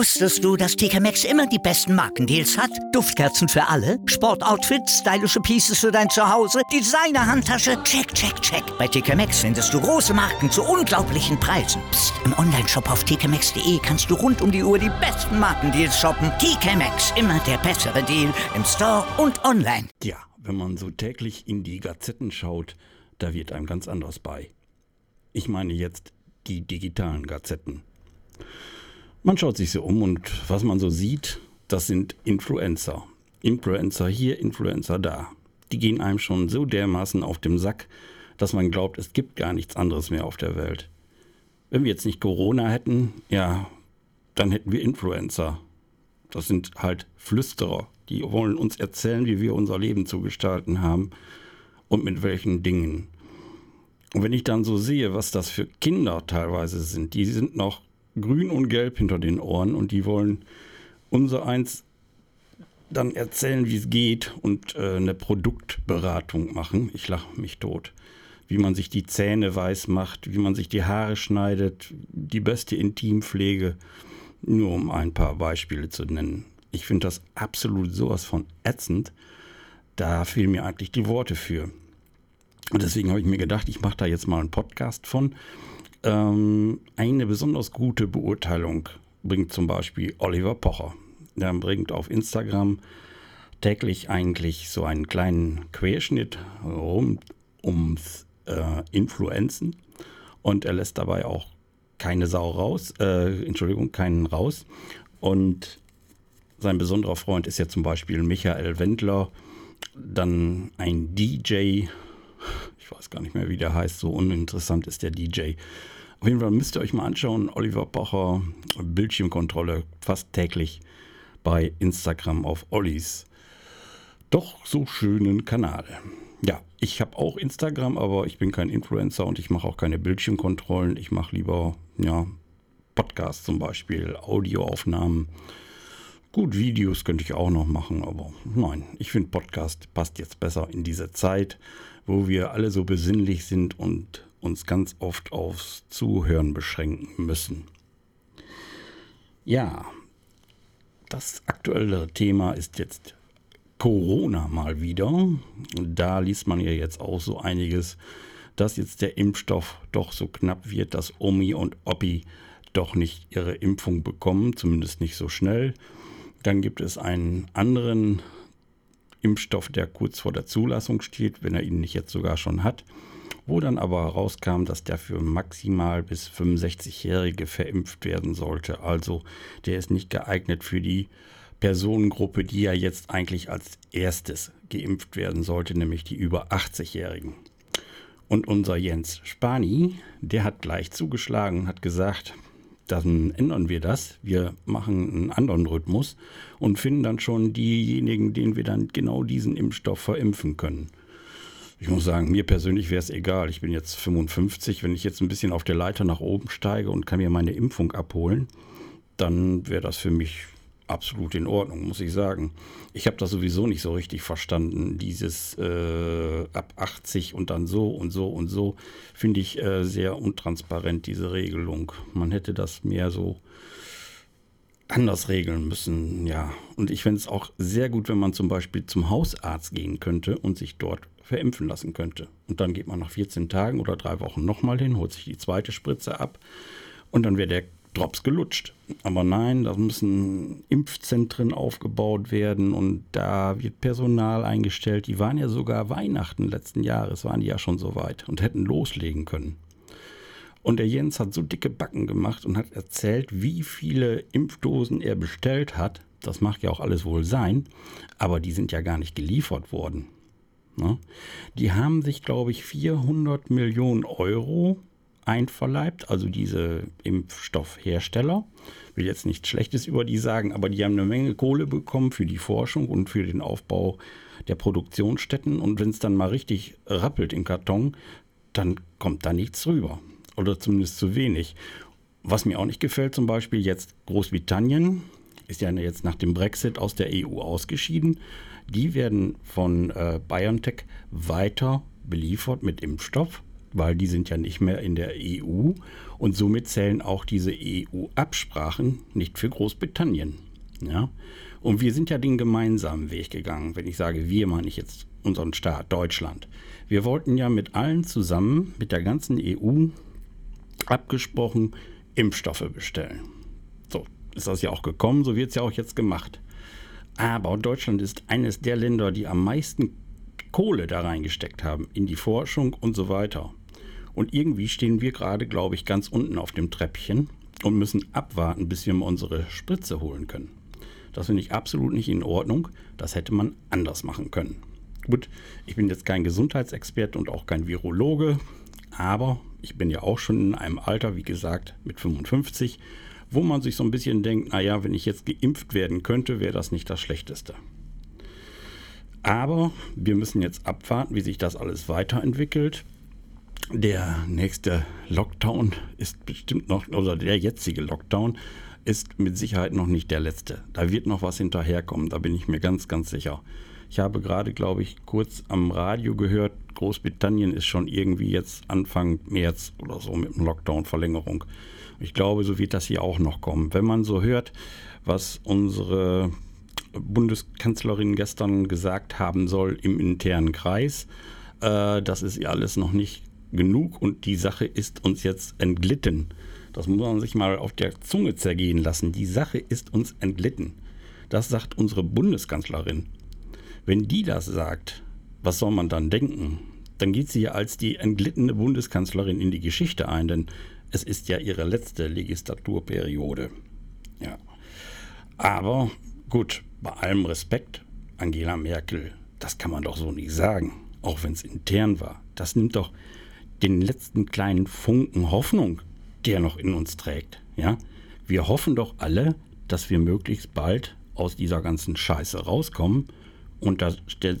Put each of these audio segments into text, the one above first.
Wusstest du, dass TK Maxx immer die besten Markendeals hat? Duftkerzen für alle, Sportoutfits, stylische Pieces für dein Zuhause, Designer-Handtasche, check, check, check. Bei TK Maxx findest du große Marken zu unglaublichen Preisen. Psst. im Onlineshop auf tkmaxx.de kannst du rund um die Uhr die besten Markendeals shoppen. TK Maxx, immer der bessere Deal im Store und online. Ja, wenn man so täglich in die Gazetten schaut, da wird einem ganz anderes bei. Ich meine jetzt die digitalen Gazetten. Man schaut sich so um und was man so sieht, das sind Influencer. Influencer hier, Influencer da. Die gehen einem schon so dermaßen auf dem Sack, dass man glaubt, es gibt gar nichts anderes mehr auf der Welt. Wenn wir jetzt nicht Corona hätten, ja, dann hätten wir Influencer. Das sind halt Flüsterer, die wollen uns erzählen, wie wir unser Leben zu gestalten haben und mit welchen Dingen. Und wenn ich dann so sehe, was das für Kinder teilweise sind, die sind noch grün und gelb hinter den Ohren und die wollen unser eins dann erzählen, wie es geht und äh, eine Produktberatung machen. Ich lache mich tot. Wie man sich die Zähne weiß macht, wie man sich die Haare schneidet, die beste Intimpflege, nur um ein paar Beispiele zu nennen. Ich finde das absolut sowas von ätzend. Da fehlen mir eigentlich die Worte für. Und deswegen habe ich mir gedacht, ich mache da jetzt mal einen Podcast von ähm, eine besonders gute Beurteilung bringt zum Beispiel Oliver Pocher. Der bringt auf Instagram täglich eigentlich so einen kleinen Querschnitt rund ums äh, Influenzen und er lässt dabei auch keine Sau raus, äh, Entschuldigung, keinen raus. Und sein besonderer Freund ist ja zum Beispiel Michael Wendler, dann ein DJ, ich weiß gar nicht mehr, wie der heißt, so uninteressant ist der DJ. Auf jeden Fall müsst ihr euch mal anschauen, Oliver Bacher, Bildschirmkontrolle, fast täglich bei Instagram auf Ollis. Doch so schönen Kanal. Ja, ich habe auch Instagram, aber ich bin kein Influencer und ich mache auch keine Bildschirmkontrollen. Ich mache lieber, ja, Podcasts zum Beispiel, Audioaufnahmen. Gut, Videos könnte ich auch noch machen, aber nein, ich finde Podcast passt jetzt besser in diese Zeit, wo wir alle so besinnlich sind und uns ganz oft aufs Zuhören beschränken müssen. Ja, das aktuelle Thema ist jetzt Corona mal wieder. Da liest man ja jetzt auch so einiges, dass jetzt der Impfstoff doch so knapp wird, dass Omi und Oppi doch nicht ihre Impfung bekommen, zumindest nicht so schnell. Dann gibt es einen anderen Impfstoff, der kurz vor der Zulassung steht, wenn er ihn nicht jetzt sogar schon hat wo dann aber herauskam, dass der für maximal bis 65-Jährige verimpft werden sollte. Also der ist nicht geeignet für die Personengruppe, die ja jetzt eigentlich als erstes geimpft werden sollte, nämlich die über 80-Jährigen. Und unser Jens Spani, der hat gleich zugeschlagen und hat gesagt, dann ändern wir das. Wir machen einen anderen Rhythmus und finden dann schon diejenigen, denen wir dann genau diesen Impfstoff verimpfen können. Ich muss sagen, mir persönlich wäre es egal. Ich bin jetzt 55. Wenn ich jetzt ein bisschen auf der Leiter nach oben steige und kann mir meine Impfung abholen, dann wäre das für mich absolut in Ordnung, muss ich sagen. Ich habe das sowieso nicht so richtig verstanden. Dieses äh, ab 80 und dann so und so und so finde ich äh, sehr untransparent, diese Regelung. Man hätte das mehr so anders regeln müssen, ja. Und ich fände es auch sehr gut, wenn man zum Beispiel zum Hausarzt gehen könnte und sich dort verimpfen lassen könnte. Und dann geht man nach 14 Tagen oder drei Wochen nochmal hin, holt sich die zweite Spritze ab und dann wäre der Drops gelutscht. Aber nein, da müssen Impfzentren aufgebaut werden und da wird Personal eingestellt. Die waren ja sogar Weihnachten letzten Jahres, waren die ja schon so weit und hätten loslegen können. Und der Jens hat so dicke Backen gemacht und hat erzählt, wie viele Impfdosen er bestellt hat. Das mag ja auch alles wohl sein, aber die sind ja gar nicht geliefert worden. Ne? Die haben sich, glaube ich, 400 Millionen Euro einverleibt, also diese Impfstoffhersteller. Ich will jetzt nichts Schlechtes über die sagen, aber die haben eine Menge Kohle bekommen für die Forschung und für den Aufbau der Produktionsstätten. Und wenn es dann mal richtig rappelt im Karton, dann kommt da nichts rüber. Oder zumindest zu wenig. Was mir auch nicht gefällt, zum Beispiel jetzt Großbritannien ist ja jetzt nach dem Brexit aus der EU ausgeschieden die werden von äh, BioNTech weiter beliefert mit Impfstoff. Weil die sind ja nicht mehr in der EU und somit zählen auch diese EU-Absprachen nicht für Großbritannien. Ja? Und wir sind ja den gemeinsamen Weg gegangen. Wenn ich sage wir, meine ich jetzt unseren Staat, Deutschland. Wir wollten ja mit allen zusammen, mit der ganzen EU, abgesprochen Impfstoffe bestellen. So ist das ja auch gekommen, so wird es ja auch jetzt gemacht. Aber Deutschland ist eines der Länder, die am meisten Kohle da reingesteckt haben, in die Forschung und so weiter. Und irgendwie stehen wir gerade, glaube ich, ganz unten auf dem Treppchen und müssen abwarten, bis wir mal unsere Spritze holen können. Das finde ich absolut nicht in Ordnung. Das hätte man anders machen können. Gut, ich bin jetzt kein Gesundheitsexperte und auch kein Virologe, aber ich bin ja auch schon in einem Alter, wie gesagt, mit 55, wo man sich so ein bisschen denkt, naja, wenn ich jetzt geimpft werden könnte, wäre das nicht das Schlechteste. Aber wir müssen jetzt abwarten, wie sich das alles weiterentwickelt. Der nächste Lockdown ist bestimmt noch, oder der jetzige Lockdown ist mit Sicherheit noch nicht der letzte. Da wird noch was hinterherkommen, da bin ich mir ganz, ganz sicher. Ich habe gerade, glaube ich, kurz am Radio gehört, Großbritannien ist schon irgendwie jetzt Anfang März oder so mit einem Lockdown-Verlängerung. Ich glaube, so wird das hier auch noch kommen. Wenn man so hört, was unsere Bundeskanzlerin gestern gesagt haben soll im internen Kreis, äh, das ist ja alles noch nicht genug und die Sache ist uns jetzt entglitten. Das muss man sich mal auf der Zunge zergehen lassen. Die Sache ist uns entglitten. Das sagt unsere Bundeskanzlerin. Wenn die das sagt, was soll man dann denken? Dann geht sie ja als die entglittene Bundeskanzlerin in die Geschichte ein, denn es ist ja ihre letzte Legislaturperiode. Ja. Aber gut, bei allem Respekt, Angela Merkel, das kann man doch so nicht sagen, auch wenn es intern war. Das nimmt doch den letzten kleinen Funken Hoffnung, der noch in uns trägt. Ja? Wir hoffen doch alle, dass wir möglichst bald aus dieser ganzen Scheiße rauskommen und da stellt,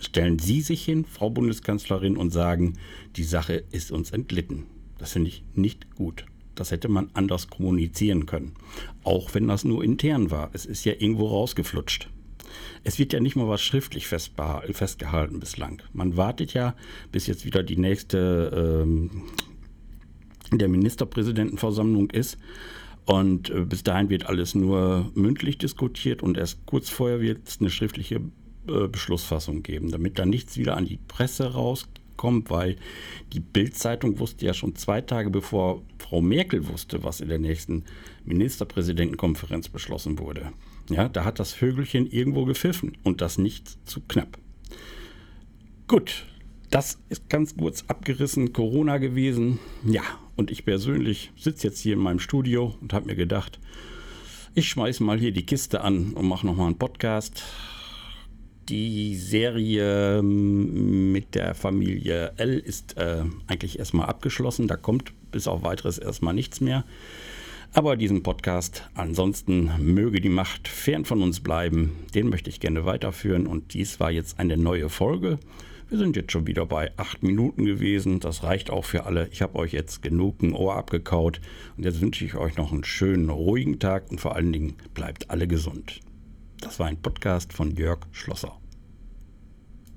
stellen Sie sich hin, Frau Bundeskanzlerin, und sagen, die Sache ist uns entglitten. Das finde ich nicht gut. Das hätte man anders kommunizieren können. Auch wenn das nur intern war. Es ist ja irgendwo rausgeflutscht. Es wird ja nicht mal was schriftlich festgehalten bislang. Man wartet ja, bis jetzt wieder die nächste ähm, der Ministerpräsidentenversammlung ist. Und äh, bis dahin wird alles nur mündlich diskutiert und erst kurz vorher wird es eine schriftliche äh, Beschlussfassung geben, damit da nichts wieder an die Presse rauskommt, weil die Bildzeitung wusste ja schon zwei Tage bevor Frau Merkel wusste, was in der nächsten Ministerpräsidentenkonferenz beschlossen wurde. Ja, da hat das Vögelchen irgendwo gepfiffen und das nicht zu knapp. Gut, das ist ganz kurz abgerissen Corona gewesen. Ja, und ich persönlich sitze jetzt hier in meinem Studio und habe mir gedacht, ich schmeiße mal hier die Kiste an und mache nochmal einen Podcast. Die Serie ähm, mit der Familie L ist äh, eigentlich erstmal abgeschlossen. Da kommt bis auf weiteres erstmal nichts mehr. Aber diesen Podcast, ansonsten möge die Macht fern von uns bleiben, den möchte ich gerne weiterführen. Und dies war jetzt eine neue Folge. Wir sind jetzt schon wieder bei acht Minuten gewesen. Das reicht auch für alle. Ich habe euch jetzt genug ein Ohr abgekaut. Und jetzt wünsche ich euch noch einen schönen, ruhigen Tag und vor allen Dingen bleibt alle gesund. Das war ein Podcast von Jörg Schlosser.